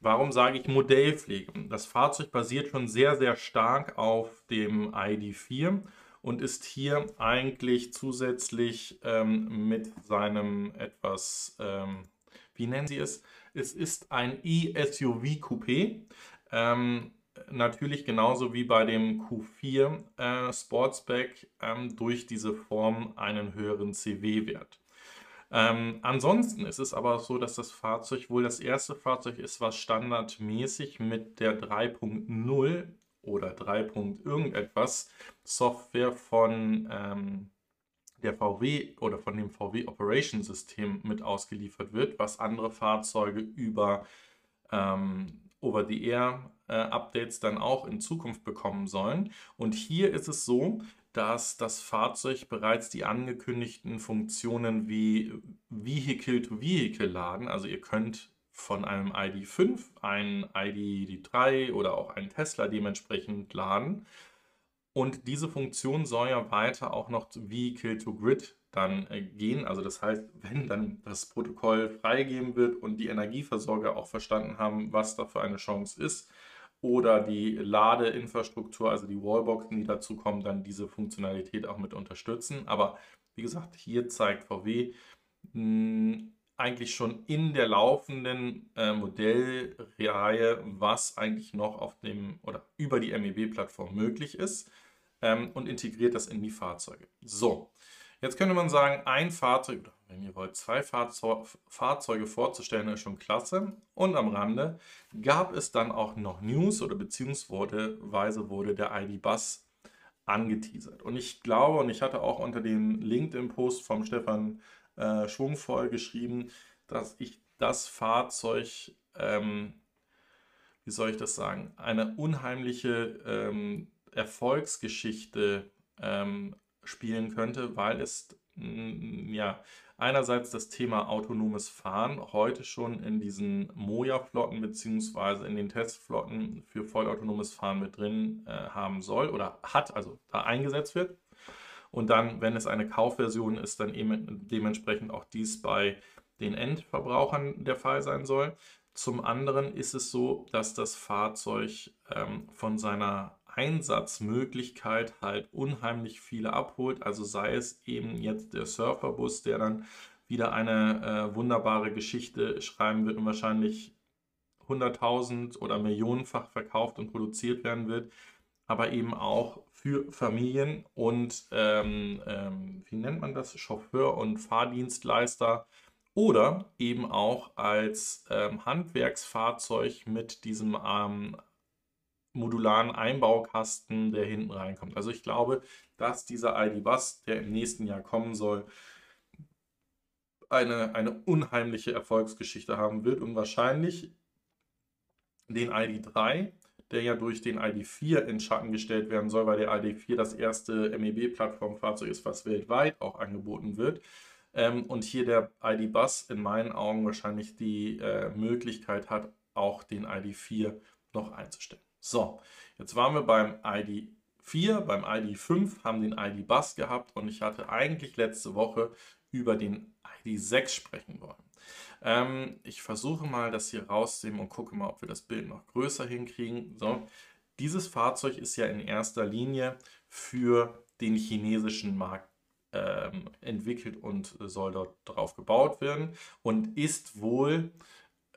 A: Warum sage ich Modellpflege? Das Fahrzeug basiert schon sehr, sehr stark auf dem ID4 und ist hier eigentlich zusätzlich ähm, mit seinem etwas, ähm, wie nennen Sie es? Es ist ein E-SUV-Coupé. Ähm, natürlich genauso wie bei dem Q4 äh, Sportsback ähm, durch diese Form einen höheren CW-Wert. Ähm, ansonsten ist es aber so, dass das Fahrzeug wohl das erste Fahrzeug ist, was standardmäßig mit der 3.0 oder 3. irgendetwas Software von ähm, der VW oder von dem VW Operation System mit ausgeliefert wird, was andere Fahrzeuge über ähm, Over-the-Air äh, dann auch in Zukunft bekommen sollen. Und hier ist es so, dass das Fahrzeug bereits die angekündigten Funktionen wie Vehicle-to-Vehicle -Vehicle laden. Also ihr könnt von einem ID5 ein ID3 oder auch ein Tesla dementsprechend laden. Und diese Funktion soll ja weiter auch noch Vehicle to Grid dann äh, gehen. Also das heißt, wenn dann das Protokoll freigegeben wird und die Energieversorger auch verstanden haben, was da für eine Chance ist, oder die Ladeinfrastruktur, also die Wallboxen, die dazu kommen, dann diese Funktionalität auch mit unterstützen. Aber wie gesagt, hier zeigt VW, mh, eigentlich schon in der laufenden äh, Modellreihe, was eigentlich noch auf dem oder über die MEB-Plattform möglich ist ähm, und integriert das in die Fahrzeuge. So, jetzt könnte man sagen, ein Fahrzeug, oder wenn ihr wollt, zwei Fahrzeug, Fahrzeuge vorzustellen, ist schon klasse. Und am Rande gab es dann auch noch News oder beziehungsweise wurde der ID-Bus angeteasert. Und ich glaube, und ich hatte auch unter dem LinkedIn-Post vom Stefan äh, Schwungvoll geschrieben, dass ich das Fahrzeug, ähm, wie soll ich das sagen, eine unheimliche ähm, Erfolgsgeschichte ähm, spielen könnte, weil es mm, ja einerseits das Thema autonomes Fahren heute schon in diesen Moja-Flotten bzw. in den Testflotten für vollautonomes Fahren mit drin äh, haben soll oder hat, also da eingesetzt wird. Und dann, wenn es eine Kaufversion ist, dann eben dementsprechend auch dies bei den Endverbrauchern der Fall sein soll. Zum anderen ist es so, dass das Fahrzeug ähm, von seiner Einsatzmöglichkeit halt unheimlich viele abholt. Also sei es eben jetzt der Surferbus, der dann wieder eine äh, wunderbare Geschichte schreiben wird und wahrscheinlich 100.000 oder millionenfach verkauft und produziert werden wird, aber eben auch für Familien und ähm, ähm, wie nennt man das? Chauffeur und Fahrdienstleister oder eben auch als ähm, Handwerksfahrzeug mit diesem ähm, modularen Einbaukasten, der hinten reinkommt. Also ich glaube, dass dieser ID-Bus, der im nächsten Jahr kommen soll, eine, eine unheimliche Erfolgsgeschichte haben wird und wahrscheinlich den ID3, der ja durch den ID4 in Schatten gestellt werden soll, weil der ID4 das erste MEB-Plattformfahrzeug ist, was weltweit auch angeboten wird. Ähm, und hier der ID-Bus in meinen Augen wahrscheinlich die äh, Möglichkeit hat, auch den ID4 noch einzustellen. So, jetzt waren wir beim ID 4, beim ID 5, haben den ID Bus gehabt und ich hatte eigentlich letzte Woche über den ID 6 sprechen wollen. Ähm, ich versuche mal das hier rauszunehmen und gucke mal, ob wir das Bild noch größer hinkriegen. So, dieses Fahrzeug ist ja in erster Linie für den chinesischen Markt ähm, entwickelt und soll dort drauf gebaut werden und ist wohl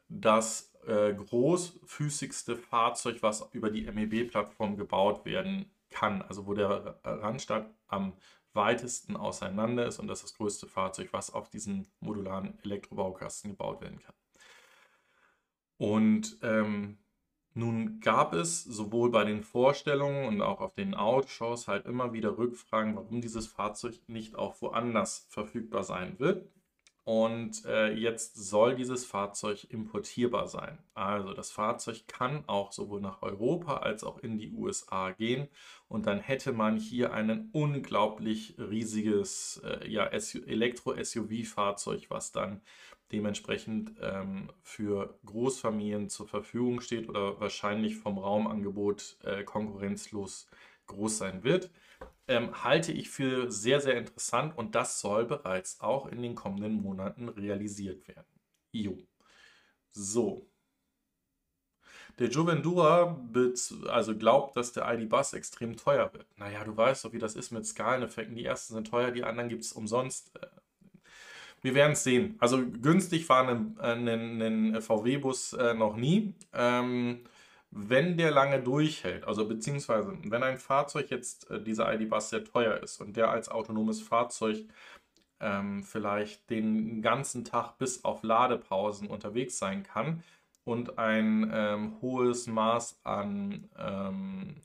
A: das äh, großfüßigste Fahrzeug, was über die MEB-Plattform gebaut werden kann. Also wo der Randstand am weitesten auseinander ist und das ist das größte Fahrzeug, was auf diesen modularen Elektrobaukasten gebaut werden kann. Und ähm, nun gab es sowohl bei den Vorstellungen und auch auf den Autoshows halt immer wieder Rückfragen, warum dieses Fahrzeug nicht auch woanders verfügbar sein wird. Und äh, jetzt soll dieses Fahrzeug importierbar sein. Also das Fahrzeug kann auch sowohl nach Europa als auch in die USA gehen. Und dann hätte man hier ein unglaublich riesiges äh, ja, Elektro-SUV-Fahrzeug, was dann dementsprechend ähm, für Großfamilien zur Verfügung steht oder wahrscheinlich vom Raumangebot äh, konkurrenzlos groß sein wird ähm, halte ich für sehr, sehr interessant und das soll bereits auch in den kommenden Monaten realisiert werden. Jo. So. Der Juvendura also glaubt, dass der ID-Bus extrem teuer wird. Naja, du weißt doch, wie das ist mit Skaleneffekten. Die ersten sind teuer, die anderen gibt es umsonst. Äh, wir werden es sehen. Also günstig war ein VW-Bus äh, noch nie. Ähm, wenn der lange durchhält, also beziehungsweise wenn ein Fahrzeug jetzt, äh, dieser ID-Bus sehr teuer ist und der als autonomes Fahrzeug ähm, vielleicht den ganzen Tag bis auf Ladepausen unterwegs sein kann und ein ähm, hohes Maß an, ähm,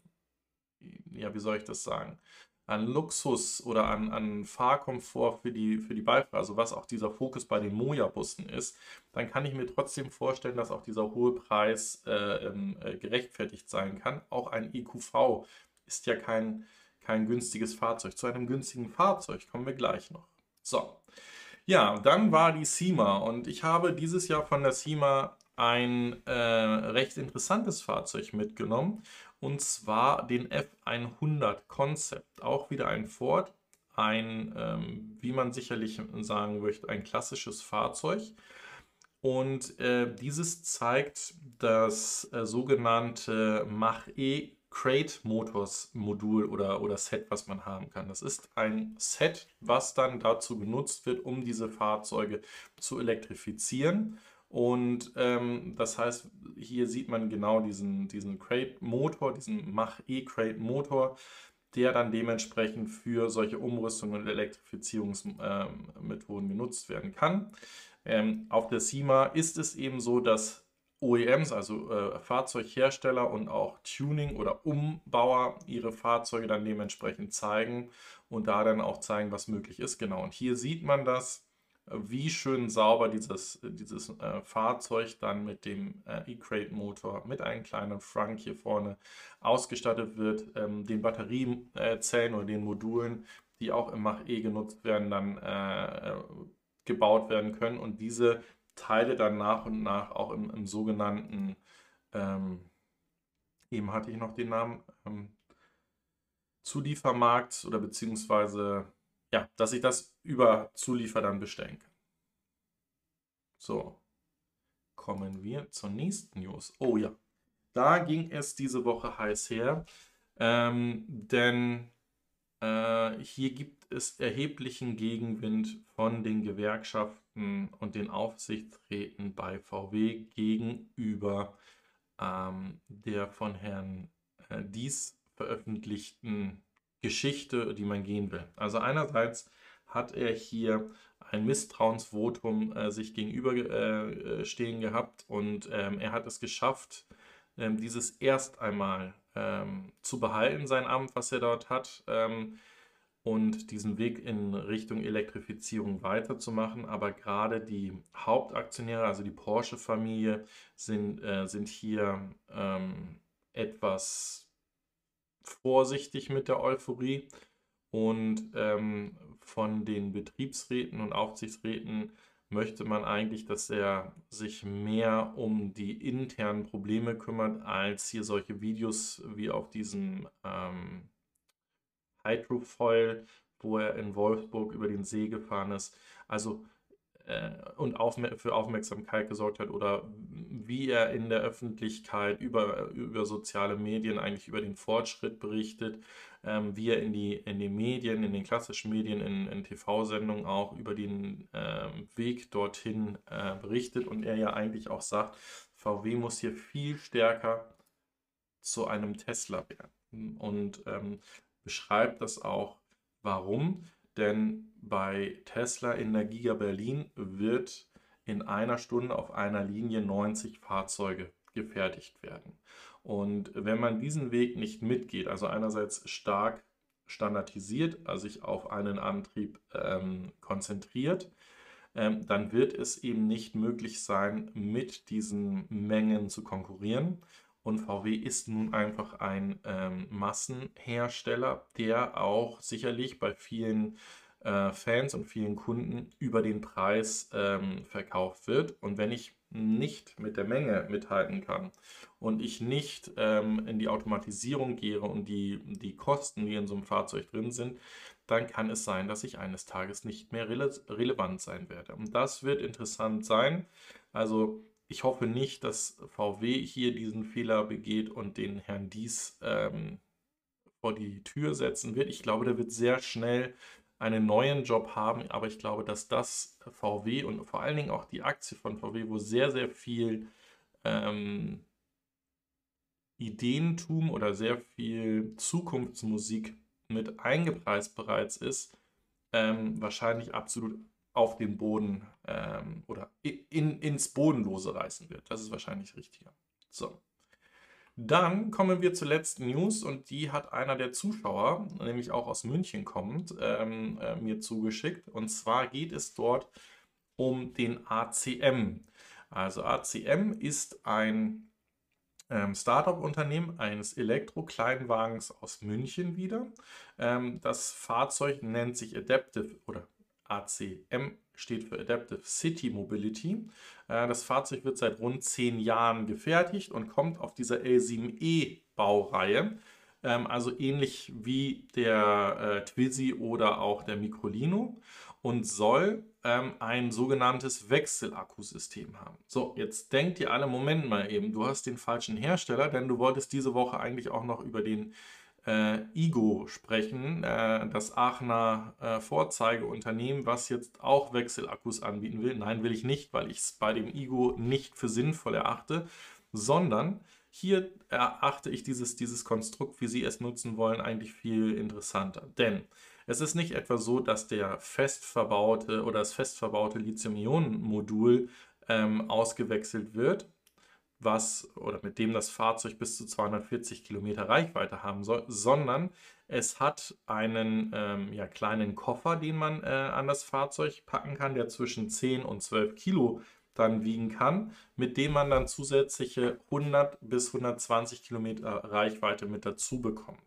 A: ja, wie soll ich das sagen, an Luxus oder an, an Fahrkomfort für die, für die Beifahrer, also was auch dieser Fokus bei den Moja-Bussen ist, dann kann ich mir trotzdem vorstellen, dass auch dieser hohe Preis äh, ähm, äh, gerechtfertigt sein kann. Auch ein EQV ist ja kein, kein günstiges Fahrzeug. Zu einem günstigen Fahrzeug kommen wir gleich noch. So, ja, dann war die SEMA und ich habe dieses Jahr von der SEMA ein äh, recht interessantes Fahrzeug mitgenommen und zwar den F100 Concept. Auch wieder ein Ford, ein, ähm, wie man sicherlich sagen möchte, ein klassisches Fahrzeug. Und äh, dieses zeigt das äh, sogenannte Mach-E Crate Motors Modul oder, oder Set, was man haben kann. Das ist ein Set, was dann dazu genutzt wird, um diese Fahrzeuge zu elektrifizieren. Und ähm, das heißt, hier sieht man genau diesen, diesen Crate-Motor, diesen Mach-E-Crate-Motor, der dann dementsprechend für solche Umrüstungen und Elektrifizierungsmethoden ähm, genutzt werden kann. Ähm, auf der SEMA ist es eben so, dass OEMs, also äh, Fahrzeughersteller und auch Tuning- oder Umbauer ihre Fahrzeuge dann dementsprechend zeigen und da dann auch zeigen, was möglich ist. Genau, und hier sieht man das, wie schön sauber dieses, dieses äh, Fahrzeug dann mit dem äh, E-Crate-Motor mit einem kleinen Frunk hier vorne ausgestattet wird, ähm, den Batteriezellen oder den Modulen, die auch im Mach-E genutzt werden, dann äh, gebaut werden können und diese Teile dann nach und nach auch im, im sogenannten, ähm, eben hatte ich noch den Namen, ähm, Zuliefermarkt oder beziehungsweise, ja, dass ich das über Zuliefer dann bestellen kann. So, kommen wir zur nächsten News. Oh ja, da ging es diese Woche heiß her, ähm, denn äh, hier gibt es erheblichen Gegenwind von den Gewerkschaften und den Aufsichtsräten bei VW gegenüber ähm, der von Herrn äh, Dies veröffentlichten Geschichte, die man gehen will. Also einerseits hat er hier ein Misstrauensvotum äh, sich gegenüberstehen äh, gehabt und ähm, er hat es geschafft, ähm, dieses erst einmal ähm, zu behalten, sein Amt, was er dort hat, ähm, und diesen Weg in Richtung Elektrifizierung weiterzumachen. Aber gerade die Hauptaktionäre, also die Porsche-Familie, sind, äh, sind hier ähm, etwas vorsichtig mit der Euphorie. Und ähm, von den Betriebsräten und Aufsichtsräten möchte man eigentlich, dass er sich mehr um die internen Probleme kümmert, als hier solche Videos wie auf diesem ähm, Hydrofoil, wo er in Wolfsburg über den See gefahren ist. Also äh, und für Aufmerksamkeit gesorgt hat oder wie er in der Öffentlichkeit über, über soziale Medien eigentlich über den Fortschritt berichtet, ähm, wie er in die, in die Medien, in den klassischen Medien, in, in TV-Sendungen auch über den ähm, Weg dorthin äh, berichtet und er ja eigentlich auch sagt, VW muss hier viel stärker zu einem Tesla werden und ähm, beschreibt das auch, warum. Denn bei Tesla in der Giga Berlin wird in einer Stunde auf einer Linie 90 Fahrzeuge gefertigt werden. Und wenn man diesen Weg nicht mitgeht, also einerseits stark standardisiert, also sich auf einen Antrieb ähm, konzentriert, ähm, dann wird es eben nicht möglich sein, mit diesen Mengen zu konkurrieren. Und VW ist nun einfach ein ähm, Massenhersteller, der auch sicherlich bei vielen äh, Fans und vielen Kunden über den Preis ähm, verkauft wird. Und wenn ich nicht mit der Menge mithalten kann und ich nicht ähm, in die Automatisierung gehe und die, die Kosten, die in so einem Fahrzeug drin sind, dann kann es sein, dass ich eines Tages nicht mehr rele relevant sein werde. Und das wird interessant sein. Also ich hoffe nicht, dass VW hier diesen Fehler begeht und den Herrn Dies ähm, vor die Tür setzen wird. Ich glaube, der wird sehr schnell einen neuen Job haben, aber ich glaube, dass das VW und vor allen Dingen auch die Aktie von VW, wo sehr, sehr viel ähm, Ideentum oder sehr viel Zukunftsmusik mit eingepreist bereits ist, ähm, wahrscheinlich absolut auf den Boden ähm, oder in, ins Bodenlose reißen wird. Das ist wahrscheinlich richtiger. So. Dann kommen wir zur letzten News und die hat einer der Zuschauer, nämlich auch aus München kommt, ähm, äh, mir zugeschickt. Und zwar geht es dort um den ACM. Also ACM ist ein ähm, Startup-Unternehmen eines Elektro-Kleinwagens aus München wieder. Ähm, das Fahrzeug nennt sich Adaptive oder ACM steht für Adaptive City Mobility. Äh, das Fahrzeug wird seit rund zehn Jahren gefertigt und kommt auf dieser L7E Baureihe. Ähm, also ähnlich wie der äh, Twizy oder auch der Microlino und soll ähm, ein sogenanntes Wechselakkusystem haben. So, jetzt denkt ihr alle, Moment mal eben, du hast den falschen Hersteller, denn du wolltest diese Woche eigentlich auch noch über den äh, IGO sprechen, äh, das Aachener äh, Vorzeigeunternehmen, was jetzt auch Wechselakkus anbieten will. Nein, will ich nicht, weil ich es bei dem IGO nicht für sinnvoll erachte, sondern hier erachte ich dieses, dieses Konstrukt, wie Sie es nutzen wollen, eigentlich viel interessanter. Denn es ist nicht etwa so, dass der fest verbaute oder das fest verbaute Lithium-Ionen-Modul ähm, ausgewechselt wird, was oder mit dem das Fahrzeug bis zu 240 Kilometer Reichweite haben soll, sondern es hat einen ähm, ja, kleinen Koffer, den man äh, an das Fahrzeug packen kann, der zwischen 10 und 12 Kilo dann wiegen kann, mit dem man dann zusätzliche 100 bis 120 Kilometer Reichweite mit dazu bekommt.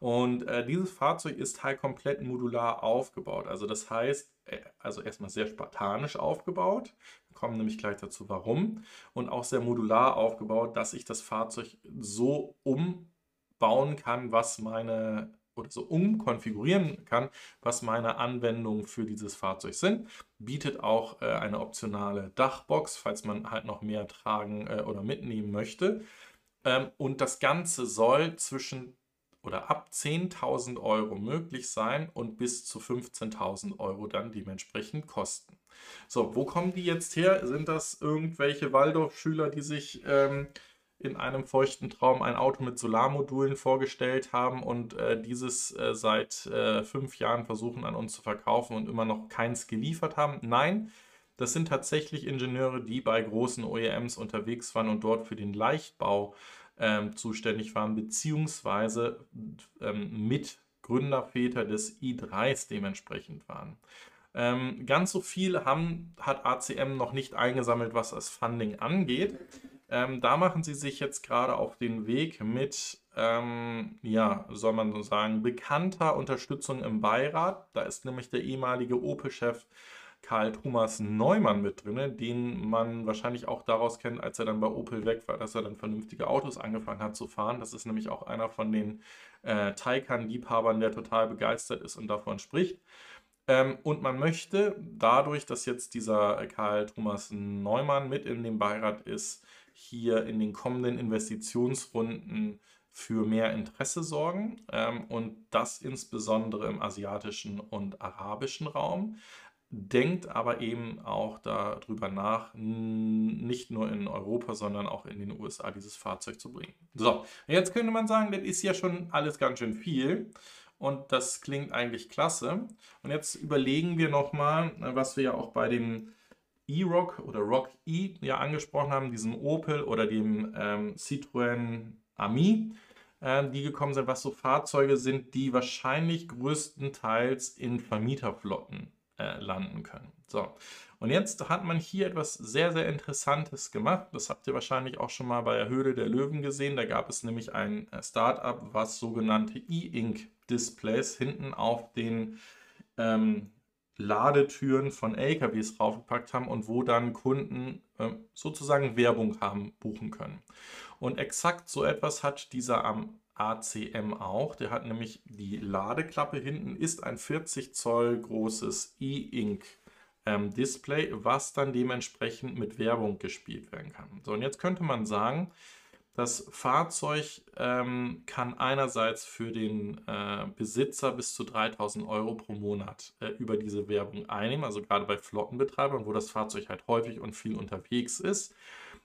A: Und äh, dieses Fahrzeug ist halt komplett modular aufgebaut. Also das heißt, äh, also erstmal sehr spartanisch aufgebaut. Kommen nämlich gleich dazu, warum. Und auch sehr modular aufgebaut, dass ich das Fahrzeug so umbauen kann, was meine oder so umkonfigurieren kann, was meine Anwendungen für dieses Fahrzeug sind. Bietet auch äh, eine optionale Dachbox, falls man halt noch mehr tragen äh, oder mitnehmen möchte. Ähm, und das Ganze soll zwischen oder ab 10.000 Euro möglich sein und bis zu 15.000 Euro dann dementsprechend kosten. So, wo kommen die jetzt her? Sind das irgendwelche Waldorfschüler, die sich ähm, in einem feuchten Traum ein Auto mit Solarmodulen vorgestellt haben und äh, dieses äh, seit äh, fünf Jahren versuchen an uns zu verkaufen und immer noch keins geliefert haben. Nein, das sind tatsächlich Ingenieure, die bei großen OEMs unterwegs waren und dort für den Leichtbau ähm, zuständig waren, beziehungsweise ähm, mit Gründerväter des i3s dementsprechend waren. Ähm, ganz so viel haben, hat ACM noch nicht eingesammelt, was das Funding angeht. Ähm, da machen sie sich jetzt gerade auf den Weg mit, ähm, ja, soll man so sagen, bekannter Unterstützung im Beirat. Da ist nämlich der ehemalige Opel-Chef Karl Thomas Neumann mit drin, den man wahrscheinlich auch daraus kennt, als er dann bei Opel weg war, dass er dann vernünftige Autos angefangen hat zu fahren. Das ist nämlich auch einer von den äh, Taycan-Liebhabern, der total begeistert ist und davon spricht. Ähm, und man möchte dadurch, dass jetzt dieser Karl Thomas Neumann mit in dem Beirat ist, hier in den kommenden Investitionsrunden für mehr Interesse sorgen ähm, und das insbesondere im asiatischen und arabischen Raum. Denkt aber eben auch darüber nach, nicht nur in Europa, sondern auch in den USA dieses Fahrzeug zu bringen. So, jetzt könnte man sagen, das ist ja schon alles ganz schön viel und das klingt eigentlich klasse. Und jetzt überlegen wir nochmal, was wir ja auch bei dem E-Rock oder Rock E ja angesprochen haben, diesem Opel oder dem ähm, Citroën Ami, äh, die gekommen sind, was so Fahrzeuge sind, die wahrscheinlich größtenteils in Vermieterflotten äh, landen können. So, und jetzt hat man hier etwas sehr, sehr Interessantes gemacht. Das habt ihr wahrscheinlich auch schon mal bei der Höhle der Löwen gesehen. Da gab es nämlich ein äh, Startup, was sogenannte E-Ink-Displays hinten auf den ähm, Ladetüren von LKWs raufgepackt haben und wo dann Kunden äh, sozusagen Werbung haben buchen können. Und exakt so etwas hat dieser am ACM auch. Der hat nämlich die Ladeklappe hinten, ist ein 40 Zoll großes E-Ink ähm, Display, was dann dementsprechend mit Werbung gespielt werden kann. So, und jetzt könnte man sagen, das Fahrzeug ähm, kann einerseits für den äh, Besitzer bis zu 3000 Euro pro Monat äh, über diese Werbung einnehmen, also gerade bei Flottenbetreibern, wo das Fahrzeug halt häufig und viel unterwegs ist.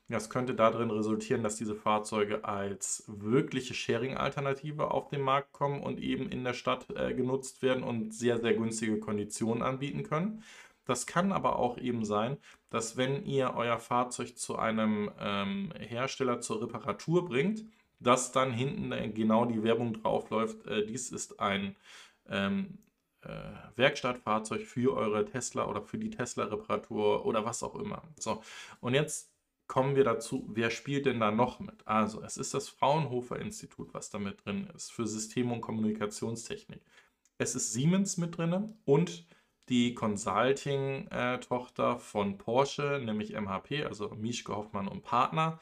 A: Das könnte darin resultieren, dass diese Fahrzeuge als wirkliche Sharing-Alternative auf den Markt kommen und eben in der Stadt äh, genutzt werden und sehr, sehr günstige Konditionen anbieten können. Das kann aber auch eben sein, dass wenn ihr euer Fahrzeug zu einem ähm, Hersteller zur Reparatur bringt, dass dann hinten äh, genau die Werbung draufläuft, äh, dies ist ein ähm, äh, Werkstattfahrzeug für eure Tesla oder für die Tesla-Reparatur oder was auch immer. So, und jetzt kommen wir dazu, wer spielt denn da noch mit? Also, es ist das Fraunhofer Institut, was da mit drin ist, für System- und Kommunikationstechnik. Es ist Siemens mit drin und die Consulting-Tochter von Porsche, nämlich MHP, also Mischke Hoffmann und Partner,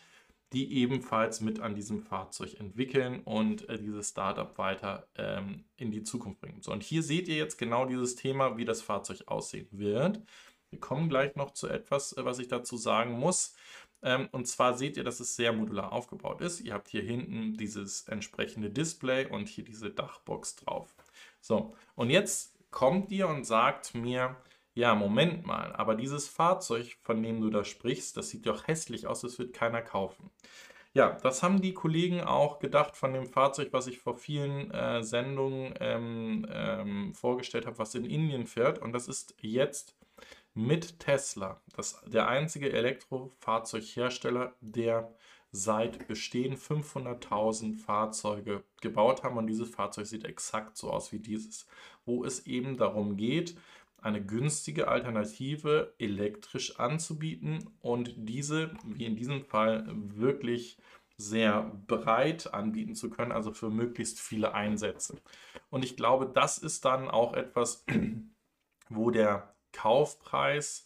A: die ebenfalls mit an diesem Fahrzeug entwickeln und äh, dieses Startup weiter ähm, in die Zukunft bringen. So, und hier seht ihr jetzt genau dieses Thema, wie das Fahrzeug aussehen wird. Wir kommen gleich noch zu etwas, äh, was ich dazu sagen muss. Ähm, und zwar seht ihr, dass es sehr modular aufgebaut ist. Ihr habt hier hinten dieses entsprechende Display und hier diese Dachbox drauf. So, und jetzt kommt ihr und sagt mir, ja, Moment mal, aber dieses Fahrzeug, von dem du da sprichst, das sieht doch hässlich aus, das wird keiner kaufen. Ja, das haben die Kollegen auch gedacht von dem Fahrzeug, was ich vor vielen äh, Sendungen ähm, ähm, vorgestellt habe, was in Indien fährt. Und das ist jetzt mit Tesla, das, der einzige Elektrofahrzeughersteller, der seit Bestehen 500.000 Fahrzeuge gebaut haben. Und dieses Fahrzeug sieht exakt so aus wie dieses, wo es eben darum geht, eine günstige Alternative elektrisch anzubieten und diese, wie in diesem Fall, wirklich sehr breit anbieten zu können, also für möglichst viele Einsätze. Und ich glaube, das ist dann auch etwas, wo der Kaufpreis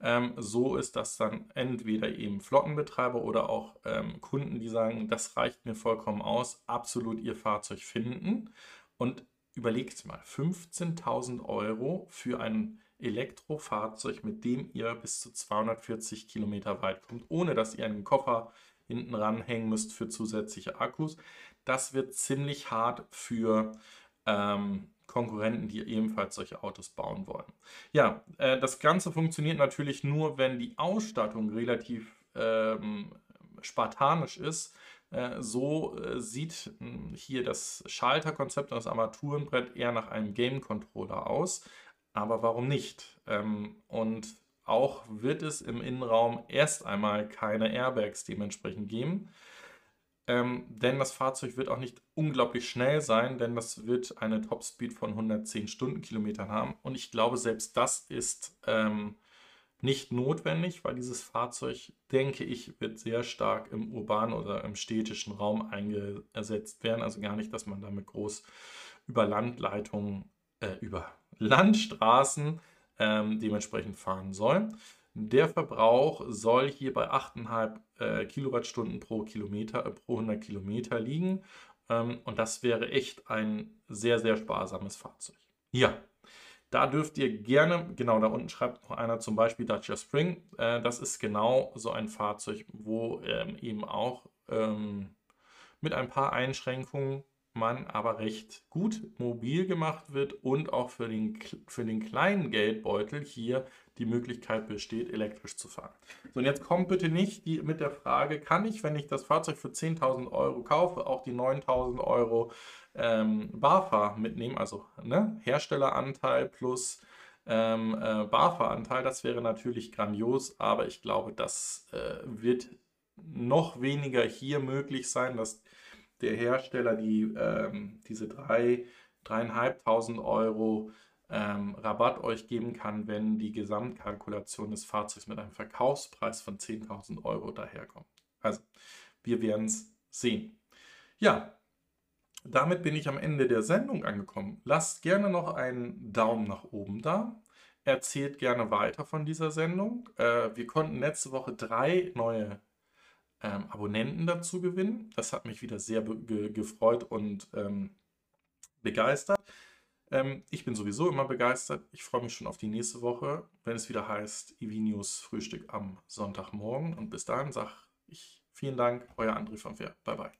A: ähm, so ist, dass dann entweder eben Flottenbetreiber oder auch ähm, Kunden, die sagen, das reicht mir vollkommen aus, absolut ihr Fahrzeug finden. Und überlegt mal, 15.000 Euro für ein Elektrofahrzeug, mit dem ihr bis zu 240 Kilometer weit kommt, ohne dass ihr einen Koffer hinten ranhängen müsst für zusätzliche Akkus. Das wird ziemlich hart für ähm, Konkurrenten, die ebenfalls solche Autos bauen wollen. Ja, äh, das Ganze funktioniert natürlich nur, wenn die Ausstattung relativ ähm, spartanisch ist. Äh, so äh, sieht hm, hier das Schalterkonzept und das Armaturenbrett eher nach einem Game-Controller aus. Aber warum nicht? Ähm, und auch wird es im Innenraum erst einmal keine Airbags dementsprechend geben. Ähm, denn das Fahrzeug wird auch nicht unglaublich schnell sein, denn das wird eine Topspeed von 110 Stundenkilometern haben. Und ich glaube, selbst das ist ähm, nicht notwendig, weil dieses Fahrzeug, denke ich, wird sehr stark im urbanen oder im städtischen Raum eingesetzt werden. Also gar nicht, dass man damit groß über Landleitungen, äh, über Landstraßen ähm, dementsprechend fahren soll. Der Verbrauch soll hier bei 8,5 äh, Kilowattstunden pro Kilometer, äh, pro 100 Kilometer liegen. Ähm, und das wäre echt ein sehr, sehr sparsames Fahrzeug. Ja, da dürft ihr gerne, genau da unten schreibt noch einer zum Beispiel Dacia Spring. Äh, das ist genau so ein Fahrzeug, wo ähm, eben auch ähm, mit ein paar Einschränkungen man aber recht gut mobil gemacht wird und auch für den, für den kleinen Geldbeutel hier die Möglichkeit besteht, elektrisch zu fahren. So, und jetzt kommt bitte nicht die, mit der Frage, kann ich, wenn ich das Fahrzeug für 10.000 Euro kaufe, auch die 9.000 Euro ähm, BAFA mitnehmen, also ne, Herstelleranteil plus ähm, äh, BAFA-Anteil, das wäre natürlich grandios, aber ich glaube, das äh, wird noch weniger hier möglich sein, dass der Hersteller die, ähm, diese drei, dreieinhalbtausend Euro ähm, Rabatt euch geben kann, wenn die Gesamtkalkulation des Fahrzeugs mit einem Verkaufspreis von 10.000 Euro daherkommt. Also, wir werden es sehen. Ja, damit bin ich am Ende der Sendung angekommen. Lasst gerne noch einen Daumen nach oben da. Erzählt gerne weiter von dieser Sendung. Äh, wir konnten letzte Woche drei neue ähm, Abonnenten dazu gewinnen. Das hat mich wieder sehr ge gefreut und ähm, begeistert. Ähm, ich bin sowieso immer begeistert. Ich freue mich schon auf die nächste Woche, wenn es wieder heißt EV News Frühstück am Sonntagmorgen. Und bis dahin sage ich vielen Dank, euer André von Fair. Bye bye.